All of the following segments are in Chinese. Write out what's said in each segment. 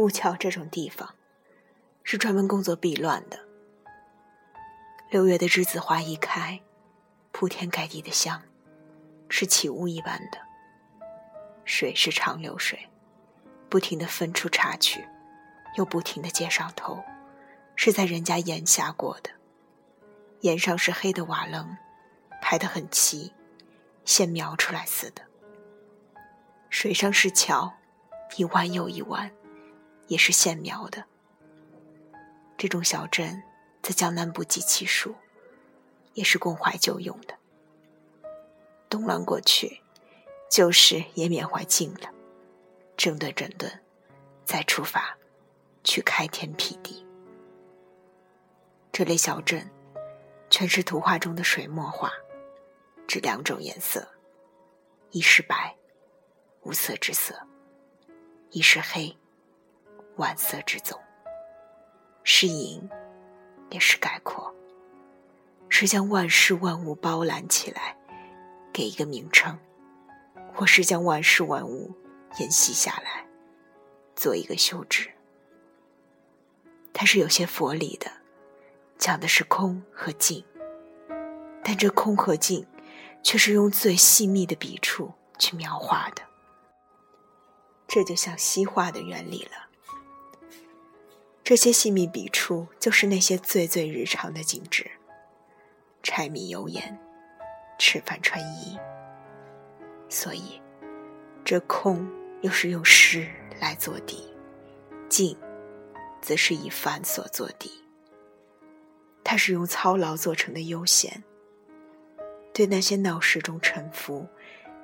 乌桥这种地方，是专门工作避乱的。六月的栀子花一开，铺天盖地的香，是起雾一般的。水是长流水，不停的分出插去，又不停的接上头，是在人家檐下过的。檐上是黑的瓦楞，排得很齐，线描出来似的。水上是桥，一弯又一弯，也是线描的。这种小镇在江南不计其数，也是供怀旧用的。东乱过去，旧事也缅怀尽了，整顿整顿，再出发，去开天辟地。这类小镇。全是图画中的水墨画，只两种颜色：一是白，无色之色；一是黑，万色之宗。是隐，也是概括，是将万事万物包揽起来，给一个名称；或是将万事万物沿袭下来，做一个休止。它是有些佛理的。讲的是空和静，但这空和静，却是用最细密的笔触去描画的。这就像西画的原理了。这些细密笔触，就是那些最最日常的景致：柴米油盐、吃饭穿衣。所以，这空又是用诗来做底，静，则是以繁所做底。它是用操劳做成的悠闲，对那些闹市中沉浮、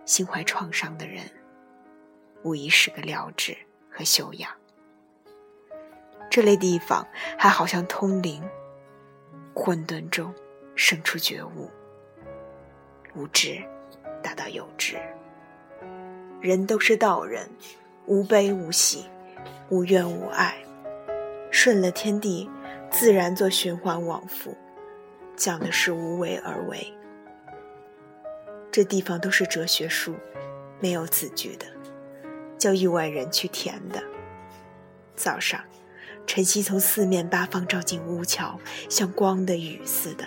心怀创伤的人，无疑是个疗治和修养。这类地方还好像通灵，混沌中生出觉悟，无知达到有知。人都是道人，无悲无喜，无怨无爱，顺了天地。自然做循环往复，讲的是无为而为。这地方都是哲学书，没有字句的，叫域外人去填的。早上，晨曦从四面八方照进屋桥，像光的雨似的，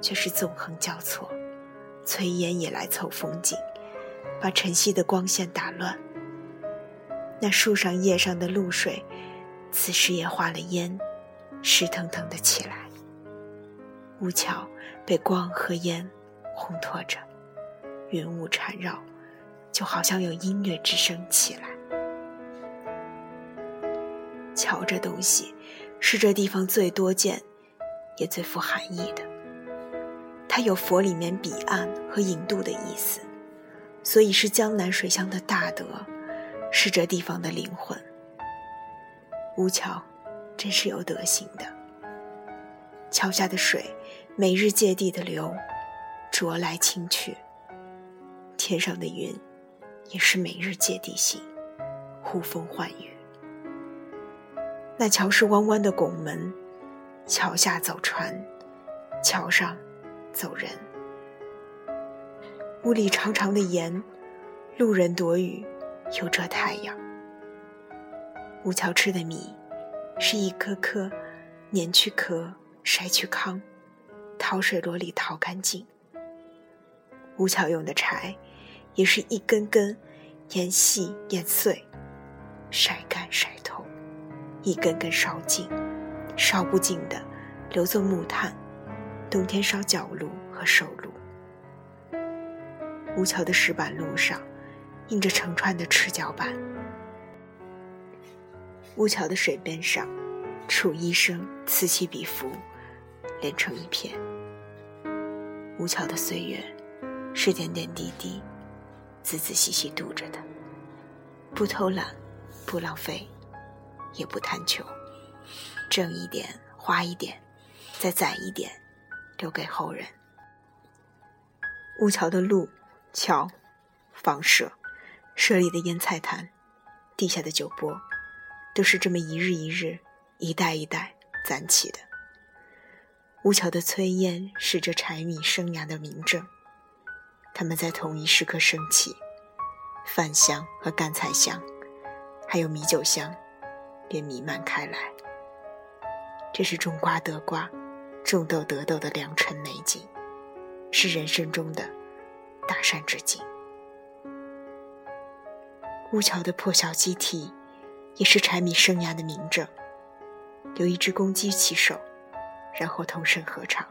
却是纵横交错。炊烟也来凑风景，把晨曦的光线打乱。那树上叶上的露水，此时也化了烟。湿腾腾的起来，屋桥被光和烟烘托着，云雾缠绕，就好像有音乐之声起来。桥这东西，是这地方最多见，也最富含义的。它有佛里面彼岸和引渡的意思，所以是江南水乡的大德，是这地方的灵魂。屋桥。真是有德行的。桥下的水，每日借地的流，浊来清去；天上的云，也是每日借地行，呼风唤雨。那桥是弯弯的拱门，桥下走船，桥上走人。屋里长长的檐，路人躲雨，又遮太阳。吴桥吃的米。是一颗颗碾去壳，筛去糠，淘水箩里淘干净。吴桥用的柴，也是一根根研细研碎，筛干筛透，一根根烧尽，烧不尽的留作木炭，冬天烧脚炉和手炉。乌桥的石板路上，印着成串的赤脚板。乌桥的水边上，楚医生此起彼伏，连成一片。乌桥的岁月，是点点滴滴，仔仔细细度着的，不偷懒，不浪费，也不贪求，挣一点，花一点，再攒一点，留给后人。乌桥的路、桥、房舍、舍里的腌菜坛、地下的酒钵。都是这么一日一日、一代一代攒起的。乌桥的炊烟是这柴米生涯的明证，它们在同一时刻升起，饭香和干菜香，还有米酒香，便弥漫开来。这是种瓜得瓜，种豆得豆的良辰美景，是人生中的大善之景。乌桥的破晓鸡啼，也是柴米生涯的明证。有一只公鸡起手，然后同声合唱，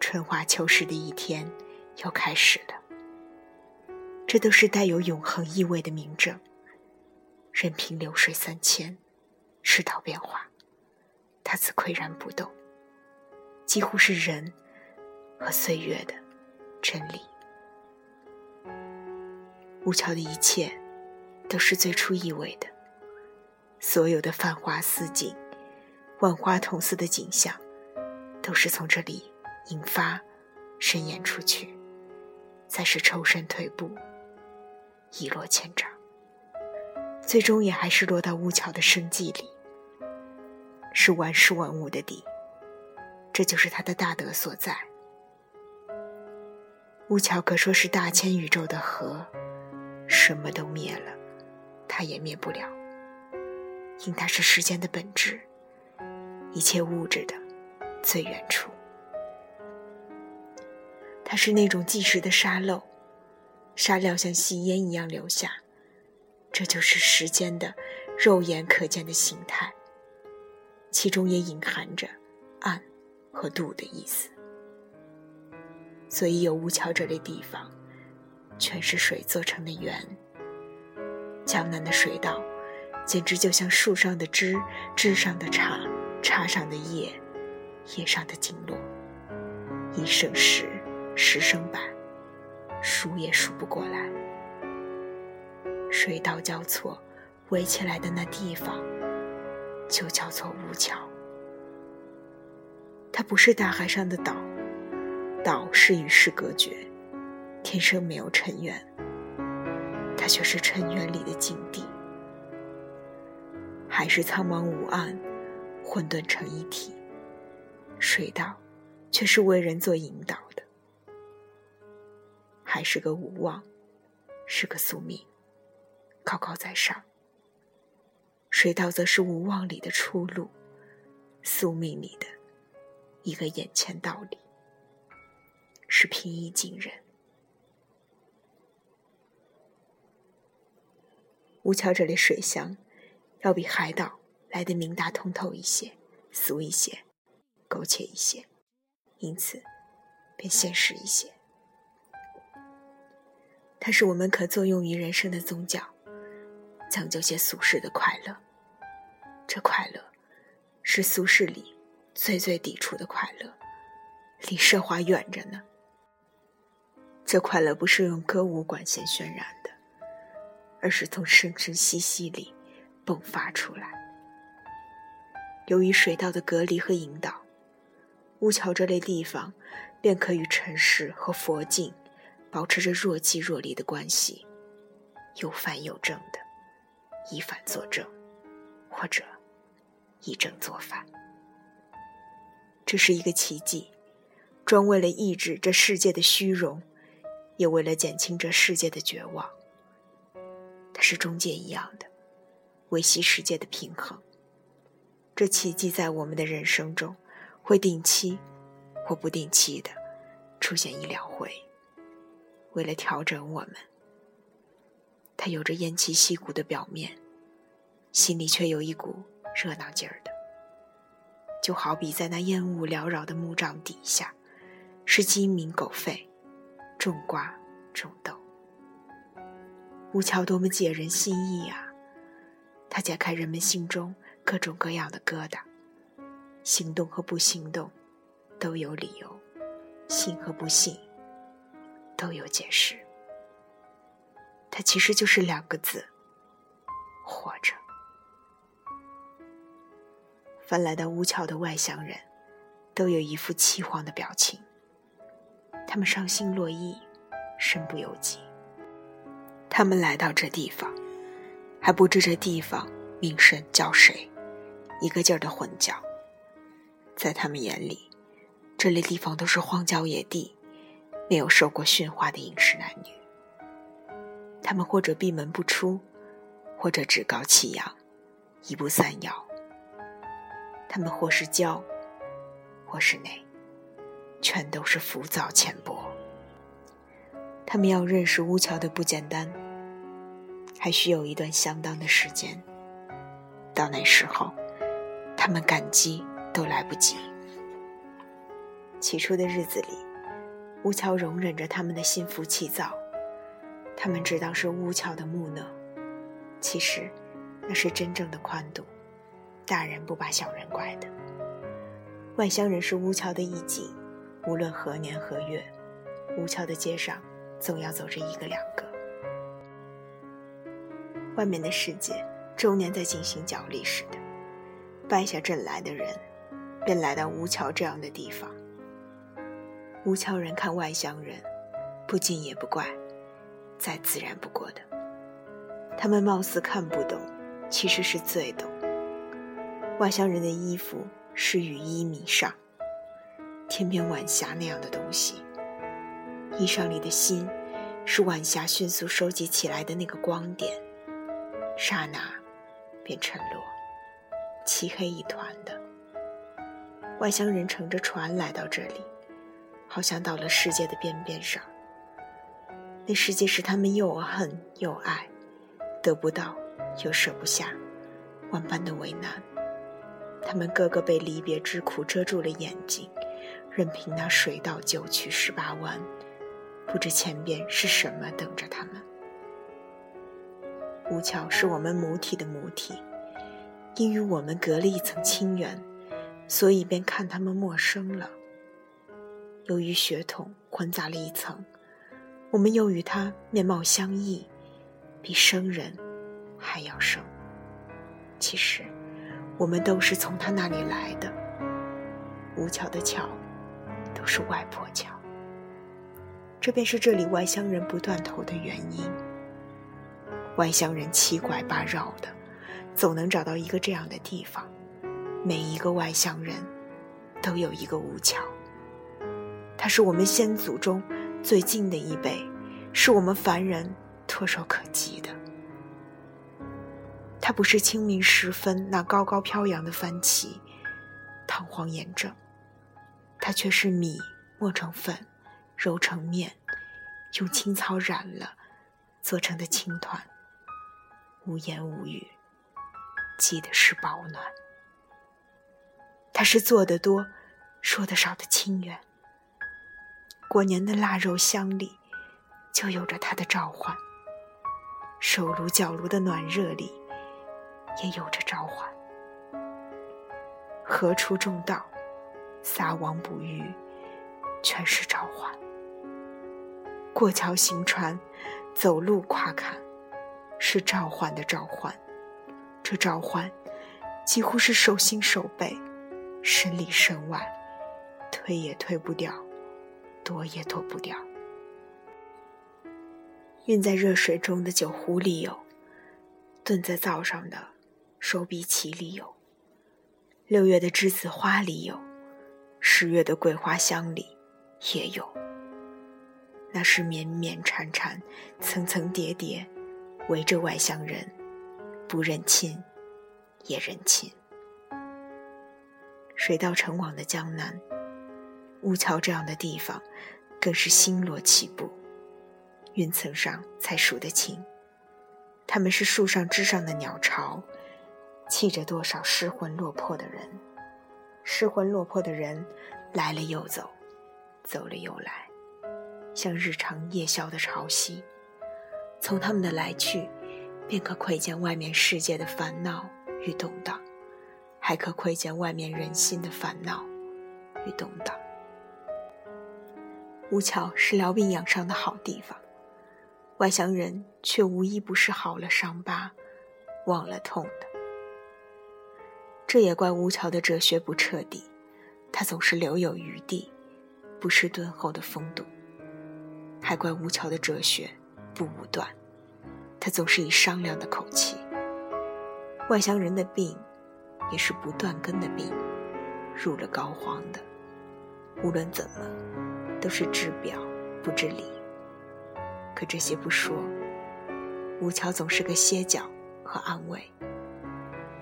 春华秋实的一天又开始了。这都是带有永恒意味的明证。任凭流水三千，世道变化，它自岿然不动，几乎是人和岁月的真理。乌桥的一切都是最初意味的，所有的繁华似锦、万花筒似的景象，都是从这里引发、伸延出去，再是抽身退步，一落千丈。最终也还是落到乌桥的生计里，是万事万物的底，这就是他的大德所在。乌桥可说是大千宇宙的河，什么都灭了，它也灭不了，因它是时间的本质，一切物质的最远处。它是那种计时的沙漏，沙料像细烟一样流下。这就是时间的肉眼可见的形态，其中也隐含着暗和度的意思。所以有乌桥这类地方，全是水做成的圆。江南的水道，简直就像树上的枝，枝上的杈，杈上的叶，叶上的经络，一生十，十生百，数也数不过来。水道交错，围起来的那地方，就叫做乌桥。它不是大海上的岛，岛是与世隔绝，天生没有尘缘。它却是尘缘里的境地，海是苍茫无岸，混沌成一体。水道，却是为人做引导的。海是个无望，是个宿命。高高在上，水道则是无望里的出路，宿命里的一个眼前道理，是平易近人。吴桥这里水乡，要比海岛来的明达通透一些，俗一些，苟且一些，因此便现实一些。它是我们可作用于人生的宗教。讲究些俗世的快乐，这快乐是俗世里最最抵触的快乐，离奢华远着呢。这快乐不是用歌舞管弦渲染的，而是从声声息息里迸发出来。由于水道的隔离和引导，乌桥这类地方便可与尘世和佛境保持着若即若离的关系，有繁有正的。以反作正，或者以正作反，这是一个奇迹，专为了抑制这世界的虚荣，也为了减轻这世界的绝望。它是中介一样的，维系世界的平衡。这奇迹在我们的人生中，会定期或不定期的出现一两回，为了调整我们。它有着偃旗息鼓的表面，心里却有一股热闹劲儿的，就好比在那烟雾缭绕的木帐底下，是鸡鸣狗吠，种瓜种豆。乌桥多么解人心意啊！它解开人们心中各种各样的疙瘩，行动和不行动都有理由，信和不信都有解释。它其实就是两个字：活着。凡来到乌桥的外乡人，都有一副凄惶的表情。他们伤心落意，身不由己。他们来到这地方，还不知这地方名声叫谁，一个劲儿的混叫。在他们眼里，这类地方都是荒郊野地，没有受过驯化的饮食男女。他们或者闭门不出，或者趾高气扬，一步三摇。他们或是骄，或是馁，全都是浮躁浅薄。他们要认识乌桥的不简单，还需有一段相当的时间。到那时候，他们感激都来不及。起初的日子里，乌桥容忍着他们的心浮气躁，他们知道是乌桥的木讷，其实那是真正的宽度。大人不把小人怪的。外乡人是乌桥的艺妓，无论何年何月，乌桥的街上总要走着一个两个。外面的世界周年在进行角力似的，败下阵来的人，便来到乌桥这样的地方。乌桥人看外乡人，不敬也不怪，再自然不过的。他们貌似看不懂，其实是最懂。外乡人的衣服是雨衣迷上，天边晚霞那样的东西。衣裳里的心，是晚霞迅速收集起来的那个光点，刹那便沉落，漆黑一团的。外乡人乘着船来到这里，好像到了世界的边边上。那世界使他们又恨又爱，得不到又舍不下，万般的为难。他们个个被离别之苦遮住了眼睛，任凭那水到九曲十八弯，不知前边是什么等着他们。吴桥是我们母体的母体，因与我们隔了一层亲缘，所以便看他们陌生了。由于血统混杂了一层，我们又与他面貌相异，比生人还要生。其实。我们都是从他那里来的。吴桥的桥，都是外婆桥。这便是这里外乡人不断头的原因。外乡人七拐八绕的，总能找到一个这样的地方。每一个外乡人，都有一个吴桥。他是我们先祖中最近的一辈，是我们凡人唾手可及的。它不是清明时分那高高飘扬的幡旗，堂皇严正；它却是米磨成粉，揉成面，用青草染了，做成的青团。无言无语，记的是保暖。它是做得多，说得少的清远。过年的腊肉香里，就有着它的召唤。手炉脚炉的暖热里。也有着召唤。何处种稻，撒网捕鱼，全是召唤。过桥行船，走路跨坎，是召唤的召唤。这召唤，几乎是手心手背，身里身外，推也推不掉，躲也躲不掉。晕在热水中的酒壶里有，炖在灶上的。手臂旗里有，六月的栀子花里有，十月的桂花香里也有。那是绵绵缠缠，层层叠叠，围着外乡人，不认亲，也认亲。水到成网的江南，乌桥这样的地方，更是星落棋布，云层上才数得清。他们是树上枝上的鸟巢。栖着多少失魂落魄的人，失魂落魄的人来了又走，走了又来，像日长夜宵的潮汐。从他们的来去，便可窥见外面世界的烦恼与动荡，还可窥见外面人心的烦恼与动荡。乌桥是疗病养伤的好地方，外乡人却无一不是好了伤疤，忘了痛的。这也怪吴桥的哲学不彻底，他总是留有余地，不失敦厚的风度；还怪吴桥的哲学不武断，他总是以商量的口气。外乡人的病，也是不断根的病，入了膏肓的。无论怎么，都是治表不治理。可这些不说，吴桥总是个歇脚和安慰。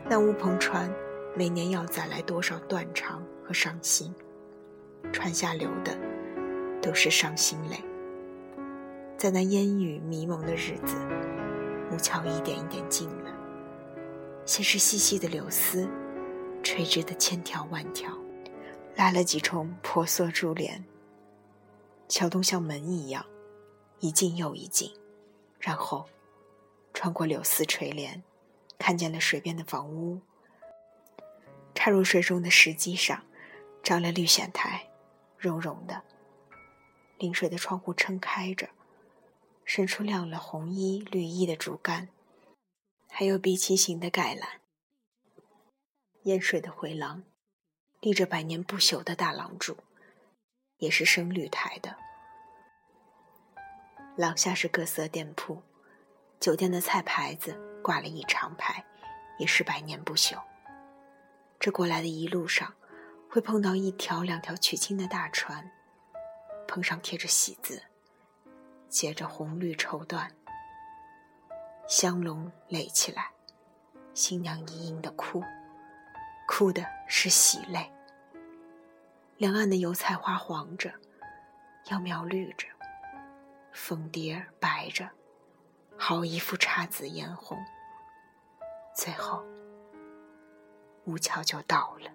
那乌篷船每年要载来多少断肠和伤心，船下流的都是伤心泪。在那烟雨迷蒙的日子，吴桥一点一点近了。先是细细的柳丝，垂直的千条万条，拉了几重婆娑珠帘。桥洞像门一样，一进又一进，然后穿过柳丝垂帘，看见了水边的房屋。插入水中的石基上，长了绿藓苔，绒绒的。临水的窗户撑开着，伸出亮了红衣绿衣的竹竿。还有碧旗形的盖栏，淹水的回廊，立着百年不朽的大廊柱，也是生绿苔的。廊下是各色店铺，酒店的菜牌子挂了一长排，也是百年不朽。这过来的一路上，会碰到一条两条取经的大船，棚上贴着喜字，结着红绿绸缎。香笼垒起来，新娘嘤嘤的哭，哭的是喜泪。两岸的油菜花黄着，秧苗绿着，凤蝶白着，好一幅姹紫嫣红。最后，乌桥就到了。